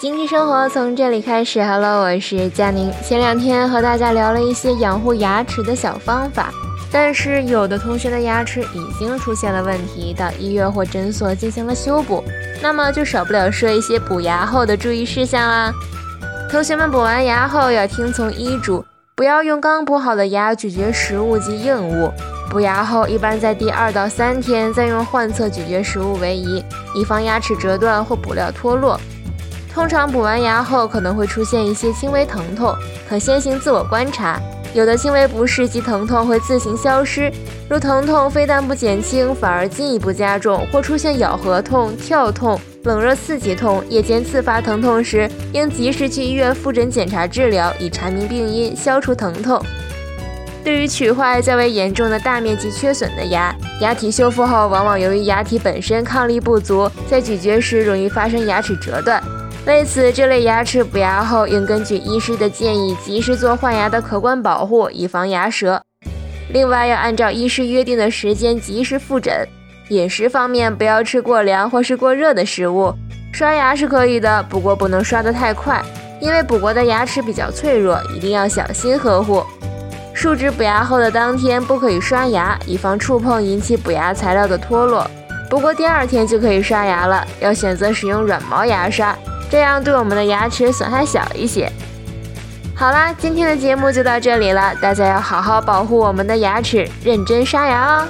经济生活从这里开始。Hello，我是佳宁。前两天和大家聊了一些养护牙齿的小方法，但是有的同学的牙齿已经出现了问题，到医院或诊所进行了修补，那么就少不了说一些补牙后的注意事项啦。同学们补完牙后要听从医嘱，不要用刚补好的牙咀嚼食物及硬物。补牙后一般在第二到三天再用患侧咀嚼食物为宜，以防牙齿折断或补料脱落。通常补完牙后可能会出现一些轻微疼痛，可先行自我观察。有的轻微不适及疼痛会自行消失，如疼痛非但不减轻，反而进一步加重，或出现咬合痛、跳痛、冷热刺激痛、夜间自发疼痛时，应及时去医院复诊检查治疗，以查明病因，消除疼痛。对于龋坏较为严重的大面积缺损的牙，牙体修复后往往由于牙体本身抗力不足，在咀嚼时容易发生牙齿折断。为此，这类牙齿补牙后应根据医师的建议，及时做换牙的可观保护，以防牙折。另外，要按照医师约定的时间及时复诊。饮食方面，不要吃过凉或是过热的食物。刷牙是可以的，不过不能刷得太快，因为补过的牙齿比较脆弱，一定要小心呵护。树脂补牙后的当天不可以刷牙，以防触碰引起补牙材料的脱落。不过第二天就可以刷牙了，要选择使用软毛牙刷。这样对我们的牙齿损害小一些。好啦，今天的节目就到这里了，大家要好好保护我们的牙齿，认真刷牙哦。